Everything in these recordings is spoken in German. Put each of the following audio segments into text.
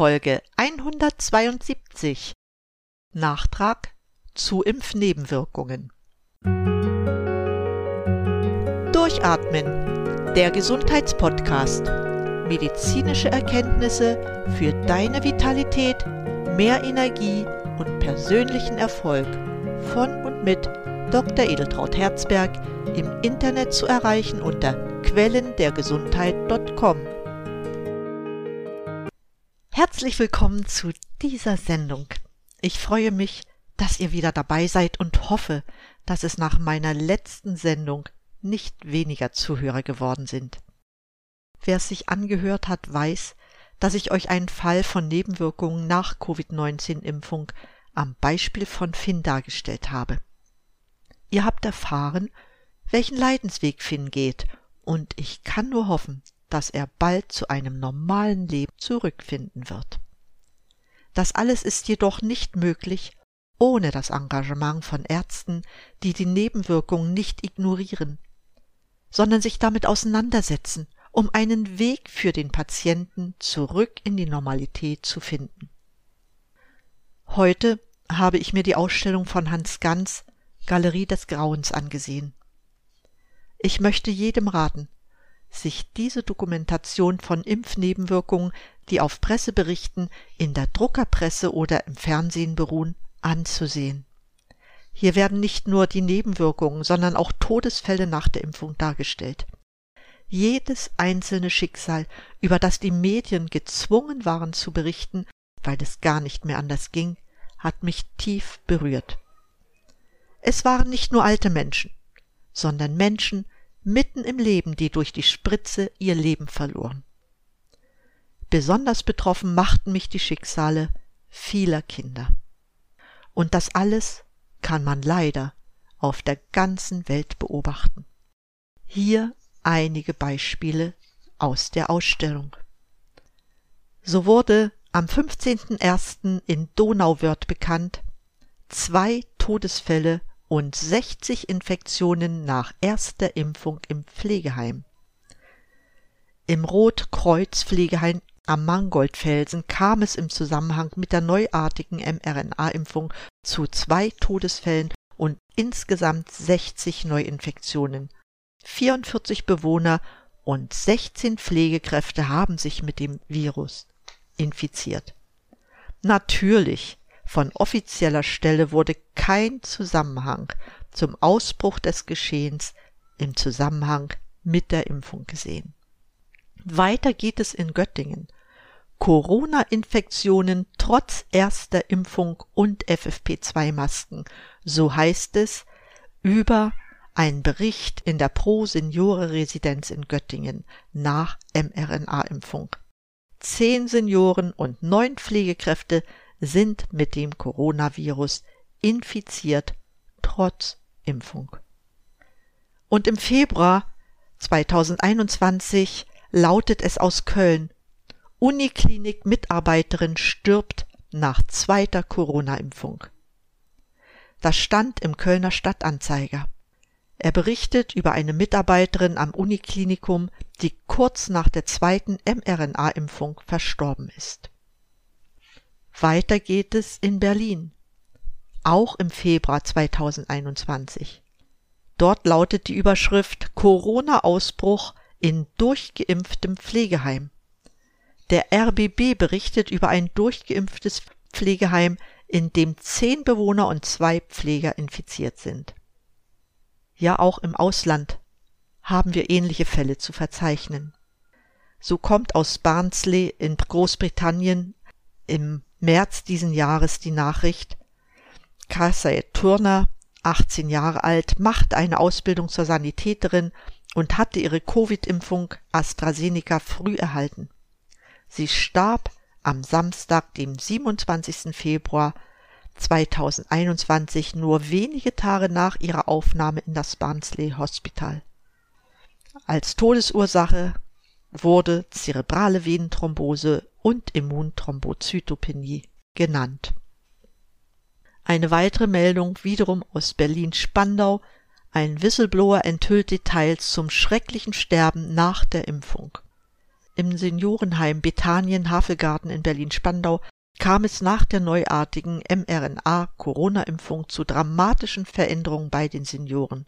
Folge 172 Nachtrag zu Impfnebenwirkungen. Durchatmen, der Gesundheitspodcast. Medizinische Erkenntnisse für deine Vitalität, mehr Energie und persönlichen Erfolg von und mit Dr. Edeltraut Herzberg im Internet zu erreichen unter quellendergesundheit.com. Herzlich willkommen zu dieser Sendung. Ich freue mich, dass ihr wieder dabei seid und hoffe, dass es nach meiner letzten Sendung nicht weniger Zuhörer geworden sind. Wer es sich angehört hat, weiß, dass ich euch einen Fall von Nebenwirkungen nach Covid-19-Impfung am Beispiel von Finn dargestellt habe. Ihr habt erfahren, welchen Leidensweg Finn geht, und ich kann nur hoffen, dass er bald zu einem normalen Leben zurückfinden wird. Das alles ist jedoch nicht möglich ohne das Engagement von Ärzten, die die Nebenwirkungen nicht ignorieren, sondern sich damit auseinandersetzen, um einen Weg für den Patienten zurück in die Normalität zu finden. Heute habe ich mir die Ausstellung von Hans Ganz Galerie des Grauens angesehen. Ich möchte jedem raten, sich diese Dokumentation von Impfnebenwirkungen, die auf Presseberichten in der Druckerpresse oder im Fernsehen beruhen, anzusehen. Hier werden nicht nur die Nebenwirkungen, sondern auch Todesfälle nach der Impfung dargestellt. Jedes einzelne Schicksal, über das die Medien gezwungen waren zu berichten, weil es gar nicht mehr anders ging, hat mich tief berührt. Es waren nicht nur alte Menschen, sondern Menschen, mitten im Leben, die durch die Spritze ihr Leben verloren. Besonders betroffen machten mich die Schicksale vieler Kinder. Und das alles kann man leider auf der ganzen Welt beobachten. Hier einige Beispiele aus der Ausstellung. So wurde am 15.01. in Donauwörth bekannt, zwei Todesfälle und 60 Infektionen nach erster Impfung im Pflegeheim. Im Rotkreuz-Pflegeheim am Mangoldfelsen kam es im Zusammenhang mit der neuartigen mRNA-Impfung zu zwei Todesfällen und insgesamt 60 Neuinfektionen. 44 Bewohner und 16 Pflegekräfte haben sich mit dem Virus infiziert. Natürlich von offizieller Stelle wurde kein Zusammenhang zum Ausbruch des Geschehens im Zusammenhang mit der Impfung gesehen. Weiter geht es in Göttingen. Corona-Infektionen trotz erster Impfung und FFP2-Masken, so heißt es über einen Bericht in der Pro-Seniore-Residenz in Göttingen nach mRNA-Impfung. Zehn Senioren und neun Pflegekräfte sind mit dem Coronavirus infiziert trotz Impfung. Und im Februar 2021 lautet es aus Köln, Uniklinik-Mitarbeiterin stirbt nach zweiter Corona-Impfung. Das stand im Kölner Stadtanzeiger. Er berichtet über eine Mitarbeiterin am Uniklinikum, die kurz nach der zweiten mRNA-Impfung verstorben ist. Weiter geht es in Berlin, auch im Februar 2021. Dort lautet die Überschrift Corona-Ausbruch in durchgeimpftem Pflegeheim. Der RBB berichtet über ein durchgeimpftes Pflegeheim, in dem zehn Bewohner und zwei Pfleger infiziert sind. Ja, auch im Ausland haben wir ähnliche Fälle zu verzeichnen. So kommt aus Barnsley in Großbritannien im März diesen Jahres die Nachricht, Casey Turner, 18 Jahre alt, macht eine Ausbildung zur Sanitäterin und hatte ihre Covid-Impfung AstraZeneca früh erhalten. Sie starb am Samstag, dem 27. Februar 2021, nur wenige Tage nach ihrer Aufnahme in das Barnsley Hospital. Als Todesursache wurde zerebrale Venenthrombose und Immunthrombozytopenie genannt. Eine weitere Meldung wiederum aus Berlin-Spandau. Ein Whistleblower enthüllt Details zum schrecklichen Sterben nach der Impfung. im Seniorenheim Bethanien Havelgarten in Berlin-Spandau kam es nach der neuartigen mRNA-Corona-Impfung zu dramatischen Veränderungen bei den Senioren.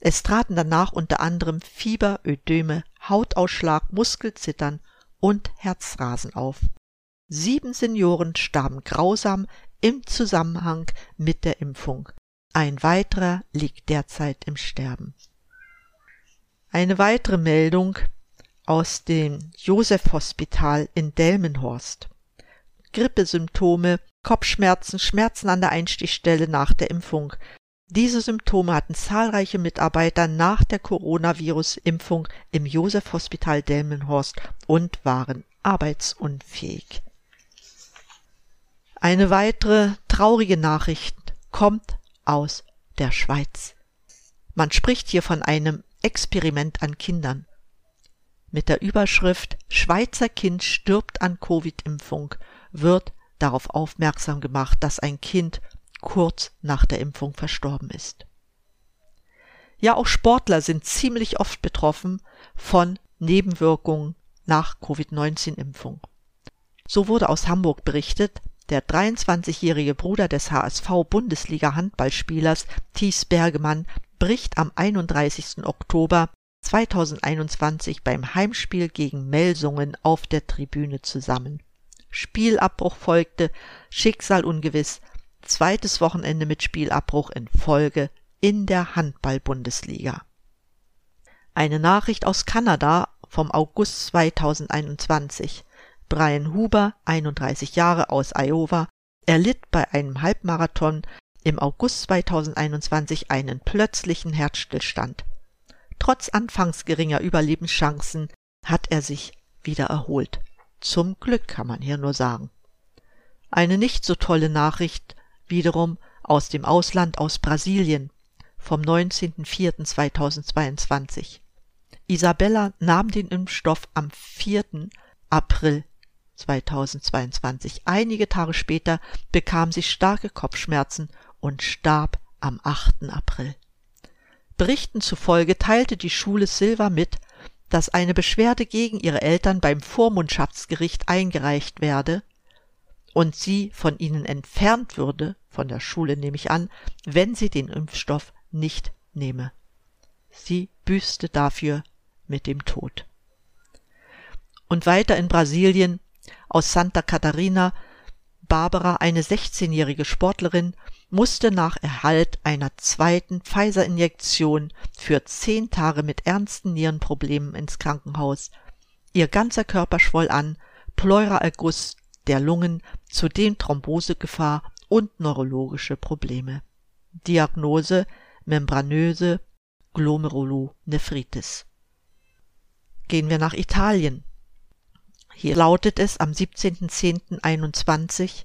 Es traten danach unter anderem Fieber, Ödeme, Hautausschlag, Muskelzittern und Herzrasen auf. Sieben Senioren starben grausam im Zusammenhang mit der Impfung. Ein weiterer liegt derzeit im Sterben. Eine weitere Meldung aus dem Josef-Hospital in Delmenhorst. Grippesymptome, Kopfschmerzen, Schmerzen an der Einstichstelle nach der Impfung. Diese Symptome hatten zahlreiche Mitarbeiter nach der Coronavirus-Impfung im Josef-Hospital Delmenhorst und waren arbeitsunfähig. Eine weitere traurige Nachricht kommt aus der Schweiz. Man spricht hier von einem Experiment an Kindern. Mit der Überschrift Schweizer Kind stirbt an Covid-Impfung wird darauf aufmerksam gemacht, dass ein Kind kurz nach der Impfung verstorben ist. Ja, auch Sportler sind ziemlich oft betroffen von Nebenwirkungen nach Covid-19-Impfung. So wurde aus Hamburg berichtet, der 23-jährige Bruder des HSV-Bundesliga-Handballspielers Thies Bergemann bricht am 31. Oktober 2021 beim Heimspiel gegen Melsungen auf der Tribüne zusammen. Spielabbruch folgte, Schicksal ungewiss, zweites Wochenende mit Spielabbruch in Folge in der Handball-Bundesliga. Eine Nachricht aus Kanada vom August 2021. Brian Huber, 31 Jahre aus Iowa, erlitt bei einem Halbmarathon im August 2021 einen plötzlichen Herzstillstand. Trotz anfangs geringer Überlebenschancen hat er sich wieder erholt. Zum Glück kann man hier nur sagen. Eine nicht so tolle Nachricht wiederum aus dem Ausland aus Brasilien vom 19.04.2022. Isabella nahm den Impfstoff am 4. April 2022. Einige Tage später bekam sie starke Kopfschmerzen und starb am 8. April. Berichten zufolge teilte die Schule Silva mit, dass eine Beschwerde gegen ihre Eltern beim Vormundschaftsgericht eingereicht werde und sie von ihnen entfernt würde, von der Schule nehme ich an, wenn sie den Impfstoff nicht nehme. Sie büßte dafür mit dem Tod. Und weiter in Brasilien aus Santa Catarina Barbara, eine 16-jährige Sportlerin, musste nach Erhalt einer zweiten Pfizer-Injektion für zehn Tage mit ernsten Nierenproblemen ins Krankenhaus. Ihr ganzer Körper schwoll an, Pleuraerguss der Lungen, zudem Thrombosegefahr und neurologische Probleme. Diagnose membranöse Glomerulonephritis. Gehen wir nach Italien. Hier lautet es am 17.10.21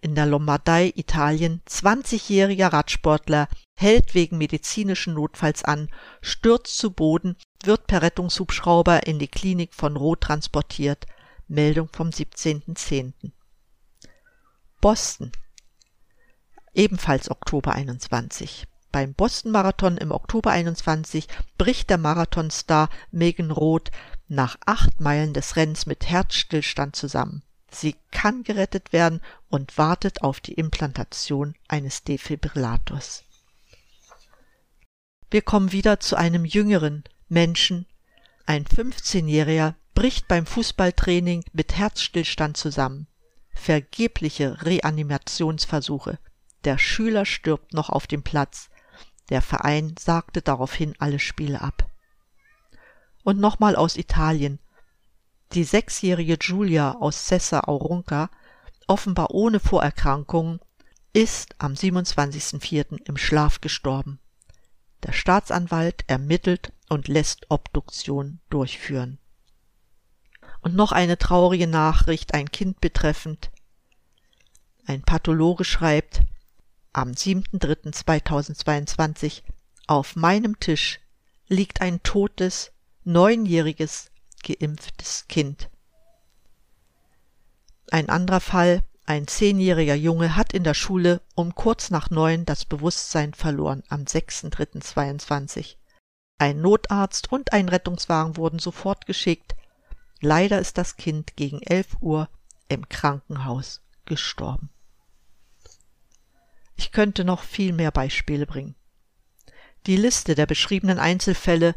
in der Lombardei, Italien, 20-jähriger Radsportler hält wegen medizinischen Notfalls an, stürzt zu Boden, wird per Rettungshubschrauber in die Klinik von Roth transportiert. Meldung vom 17.10. Boston. Ebenfalls Oktober 21. Beim Boston-Marathon im Oktober 21 bricht der Marathonstar Megan Roth nach acht Meilen des Rennens mit Herzstillstand zusammen. Sie kann gerettet werden und wartet auf die Implantation eines Defibrillators. Wir kommen wieder zu einem jüngeren Menschen. Ein 15-Jähriger bricht beim Fußballtraining mit Herzstillstand zusammen. Vergebliche Reanimationsversuche. Der Schüler stirbt noch auf dem Platz. Der Verein sagte daraufhin alle Spiele ab. Und nochmal aus Italien. Die sechsjährige Giulia aus Sessa Aurunca, offenbar ohne Vorerkrankungen, ist am 27.04. im Schlaf gestorben. Der Staatsanwalt ermittelt und lässt Obduktion durchführen. Und noch eine traurige Nachricht, ein Kind betreffend. Ein Pathologe schreibt, am 7.03.2022 auf meinem Tisch liegt ein totes, neunjähriges geimpftes Kind. Ein anderer Fall, ein zehnjähriger Junge hat in der Schule um kurz nach neun das Bewusstsein verloren am 6.3.22. Ein Notarzt und ein Rettungswagen wurden sofort geschickt. Leider ist das Kind gegen 11 Uhr im Krankenhaus gestorben. Ich könnte noch viel mehr Beispiele bringen. Die Liste der beschriebenen Einzelfälle,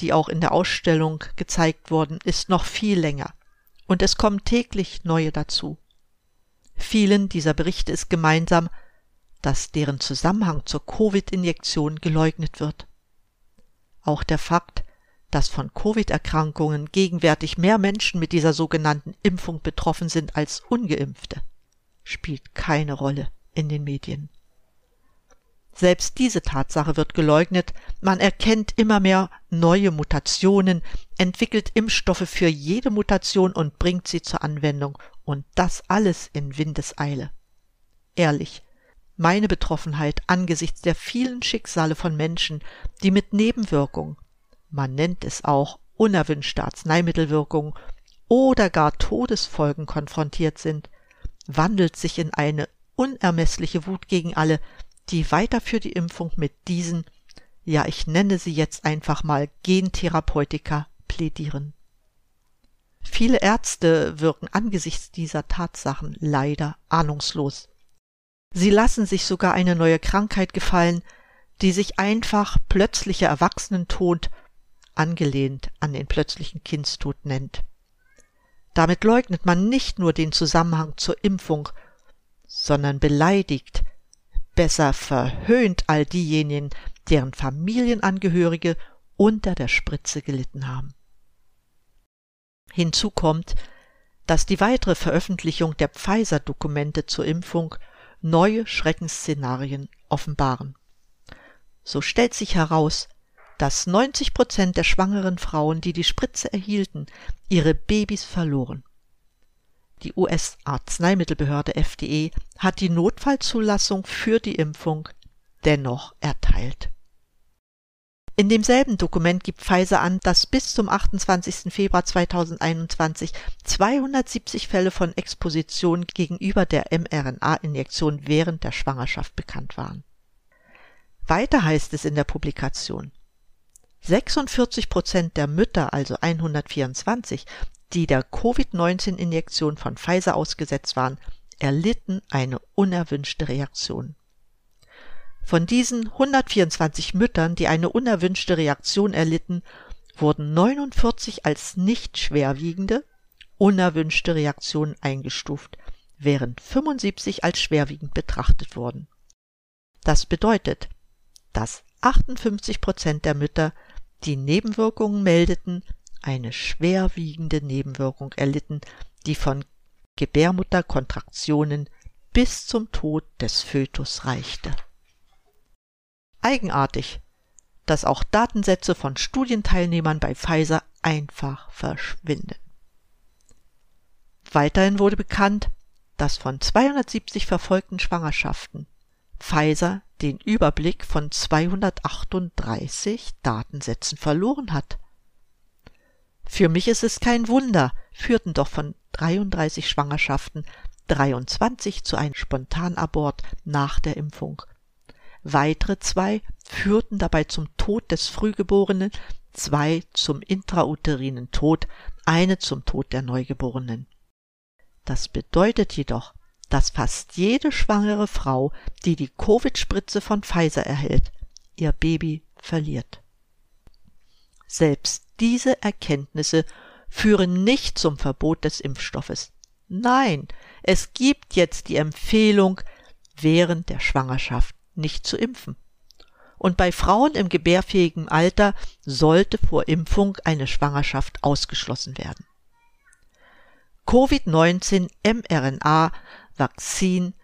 die auch in der Ausstellung gezeigt wurden, ist noch viel länger. Und es kommen täglich neue dazu. Vielen dieser Berichte ist gemeinsam, dass deren Zusammenhang zur Covid-Injektion geleugnet wird. Auch der Fakt, dass von Covid-Erkrankungen gegenwärtig mehr Menschen mit dieser sogenannten Impfung betroffen sind als ungeimpfte, spielt keine Rolle in den Medien. Selbst diese Tatsache wird geleugnet, man erkennt immer mehr neue Mutationen, entwickelt Impfstoffe für jede Mutation und bringt sie zur Anwendung, und das alles in Windeseile. Ehrlich, meine Betroffenheit angesichts der vielen Schicksale von Menschen, die mit Nebenwirkungen, man nennt es auch unerwünschte Arzneimittelwirkungen oder gar Todesfolgen konfrontiert sind, wandelt sich in eine unermessliche Wut gegen alle, die weiter für die Impfung mit diesen, ja ich nenne sie jetzt einfach mal Gentherapeutika, plädieren. Viele Ärzte wirken angesichts dieser Tatsachen leider ahnungslos. Sie lassen sich sogar eine neue Krankheit gefallen, die sich einfach plötzlicher Erwachsenentod angelehnt an den plötzlichen Kindstod nennt. Damit leugnet man nicht nur den Zusammenhang zur Impfung, sondern beleidigt, besser verhöhnt all diejenigen, deren Familienangehörige unter der Spritze gelitten haben. Hinzu kommt, dass die weitere Veröffentlichung der Pfizer-Dokumente zur Impfung neue Schreckensszenarien offenbaren. So stellt sich heraus, dass 90 Prozent der schwangeren Frauen, die die Spritze erhielten, ihre Babys verloren. Die US-Arzneimittelbehörde FDA hat die Notfallzulassung für die Impfung dennoch erteilt. In demselben Dokument gibt Pfizer an, dass bis zum 28. Februar 2021 270 Fälle von Exposition gegenüber der mRNA-Injektion während der Schwangerschaft bekannt waren. Weiter heißt es in der Publikation, 46 Prozent der Mütter, also 124, die der Covid-19-Injektion von Pfizer ausgesetzt waren, erlitten eine unerwünschte Reaktion. Von diesen 124 Müttern, die eine unerwünschte Reaktion erlitten, wurden 49 als nicht schwerwiegende, unerwünschte Reaktionen eingestuft, während 75 als schwerwiegend betrachtet wurden. Das bedeutet, dass 58 Prozent der Mütter die Nebenwirkungen meldeten, eine schwerwiegende Nebenwirkung erlitten, die von Gebärmutterkontraktionen bis zum Tod des Fötus reichte. Eigenartig, dass auch Datensätze von Studienteilnehmern bei Pfizer einfach verschwinden. Weiterhin wurde bekannt, dass von 270 verfolgten Schwangerschaften Pfizer den Überblick von 238 Datensätzen verloren hat. Für mich ist es kein Wunder, führten doch von 33 Schwangerschaften 23 zu einem Spontanabort nach der Impfung. Weitere zwei führten dabei zum Tod des Frühgeborenen, zwei zum intrauterinen Tod, eine zum Tod der Neugeborenen. Das bedeutet jedoch, dass fast jede schwangere Frau, die die Covid-Spritze von Pfizer erhält, ihr Baby verliert. Selbst diese Erkenntnisse führen nicht zum Verbot des Impfstoffes. Nein, es gibt jetzt die Empfehlung, während der Schwangerschaft nicht zu impfen. Und bei Frauen im gebärfähigen Alter sollte vor Impfung eine Schwangerschaft ausgeschlossen werden. Covid-19 mRNA Vakzin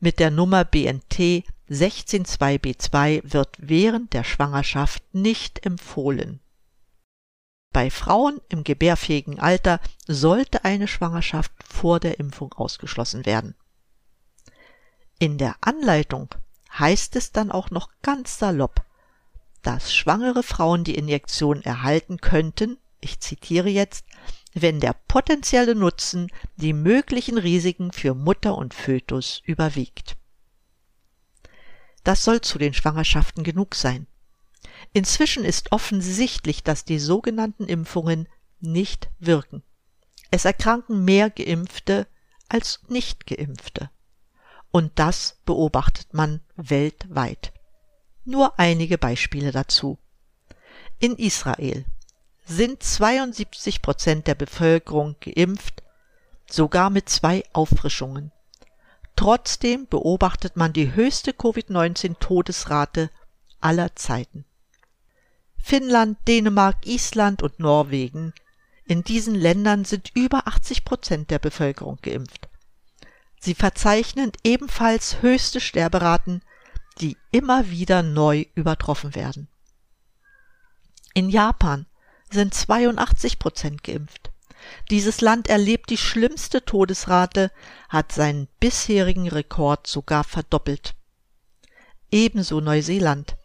mit der Nummer BNT 162b2 wird während der Schwangerschaft nicht empfohlen. Bei Frauen im gebärfähigen Alter sollte eine Schwangerschaft vor der Impfung ausgeschlossen werden. In der Anleitung heißt es dann auch noch ganz salopp, dass schwangere Frauen die Injektion erhalten könnten, ich zitiere jetzt, wenn der potenzielle Nutzen die möglichen Risiken für Mutter und Fötus überwiegt. Das soll zu den Schwangerschaften genug sein. Inzwischen ist offensichtlich, dass die sogenannten Impfungen nicht wirken. es erkranken mehr Geimpfte als Nicht-Geimpfte. Und das beobachtet man weltweit. Nur einige Beispiele dazu. In Israel sind 72 Prozent der Bevölkerung geimpft, sogar mit zwei Auffrischungen. Trotzdem beobachtet man die höchste Covid-19-Todesrate aller Zeiten. Finnland, Dänemark, Island und Norwegen. In diesen Ländern sind über 80 Prozent der Bevölkerung geimpft. Sie verzeichnen ebenfalls höchste Sterberaten, die immer wieder neu übertroffen werden. In Japan sind 82 Prozent geimpft. Dieses Land erlebt die schlimmste Todesrate, hat seinen bisherigen Rekord sogar verdoppelt. Ebenso Neuseeland.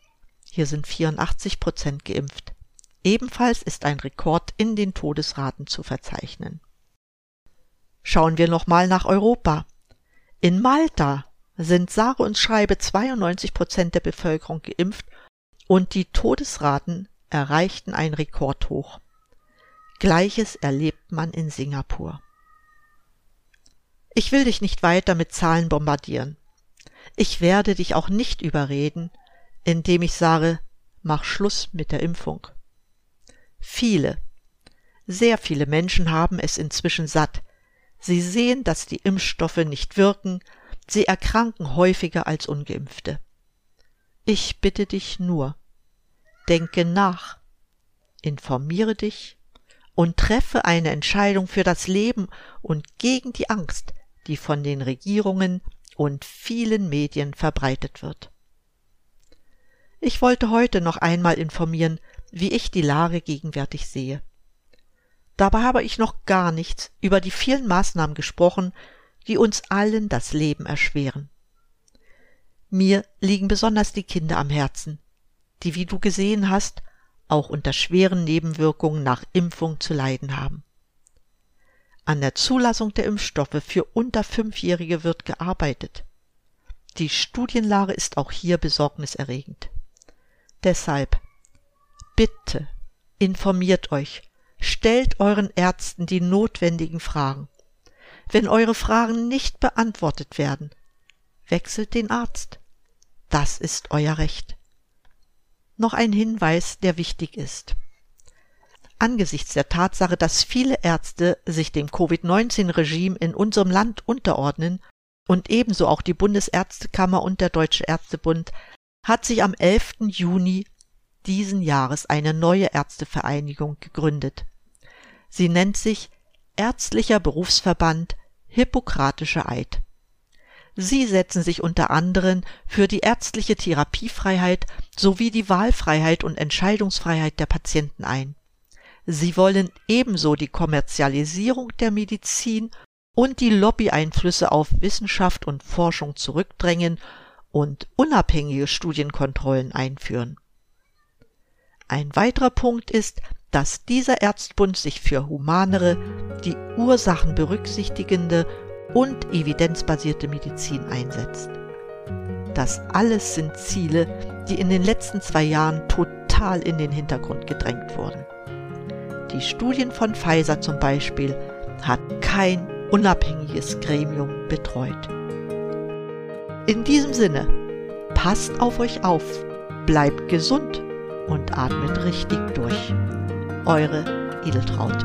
Hier sind 84 Prozent geimpft. Ebenfalls ist ein Rekord in den Todesraten zu verzeichnen. Schauen wir nochmal nach Europa. In Malta sind sage und schreibe 92 Prozent der Bevölkerung geimpft und die Todesraten erreichten ein Rekordhoch. Gleiches erlebt man in Singapur. Ich will dich nicht weiter mit Zahlen bombardieren. Ich werde dich auch nicht überreden, indem ich sage, mach Schluss mit der Impfung. Viele, sehr viele Menschen haben es inzwischen satt. Sie sehen, dass die Impfstoffe nicht wirken, sie erkranken häufiger als ungeimpfte. Ich bitte dich nur, denke nach, informiere dich und treffe eine Entscheidung für das Leben und gegen die Angst, die von den Regierungen und vielen Medien verbreitet wird. Ich wollte heute noch einmal informieren, wie ich die Lage gegenwärtig sehe. Dabei habe ich noch gar nichts über die vielen Maßnahmen gesprochen, die uns allen das Leben erschweren. Mir liegen besonders die Kinder am Herzen, die, wie du gesehen hast, auch unter schweren Nebenwirkungen nach Impfung zu leiden haben. An der Zulassung der Impfstoffe für unter Fünfjährige wird gearbeitet. Die Studienlage ist auch hier besorgniserregend. Deshalb bitte informiert euch, stellt euren Ärzten die notwendigen Fragen. Wenn eure Fragen nicht beantwortet werden, wechselt den Arzt. Das ist euer Recht noch ein Hinweis, der wichtig ist. Angesichts der Tatsache, dass viele Ärzte sich dem Covid-19-Regime in unserem Land unterordnen und ebenso auch die Bundesärztekammer und der Deutsche Ärztebund, hat sich am 11. Juni diesen Jahres eine neue Ärztevereinigung gegründet. Sie nennt sich Ärztlicher Berufsverband Hippokratischer Eid. Sie setzen sich unter anderem für die ärztliche Therapiefreiheit sowie die Wahlfreiheit und Entscheidungsfreiheit der Patienten ein. Sie wollen ebenso die Kommerzialisierung der Medizin und die Lobbyeinflüsse auf Wissenschaft und Forschung zurückdrängen und unabhängige Studienkontrollen einführen. Ein weiterer Punkt ist, dass dieser Ärztbund sich für humanere, die Ursachen berücksichtigende und evidenzbasierte Medizin einsetzt. Das alles sind Ziele, die in den letzten zwei Jahren total in den Hintergrund gedrängt wurden. Die Studien von Pfizer zum Beispiel hat kein unabhängiges Gremium betreut. In diesem Sinne, passt auf euch auf, bleibt gesund und atmet richtig durch. Eure Edeltraut.